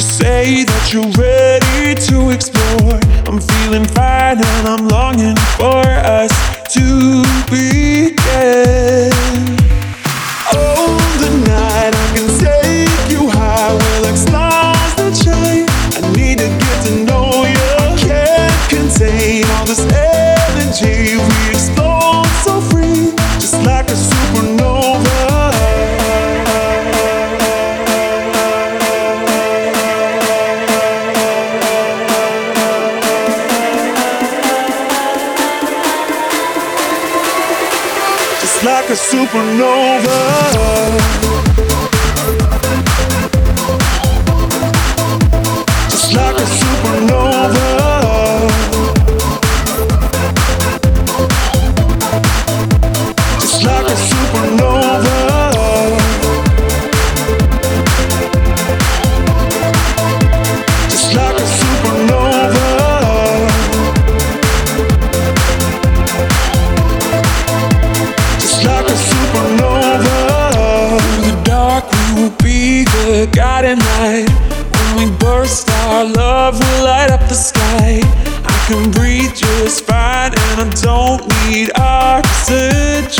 you say that you're ready to explore? I'm feeling fine and I'm longing for us to begin. Like a supernova. Guiding light. When we burst, our love will light up the sky. I can breathe just fine, and I don't need oxygen.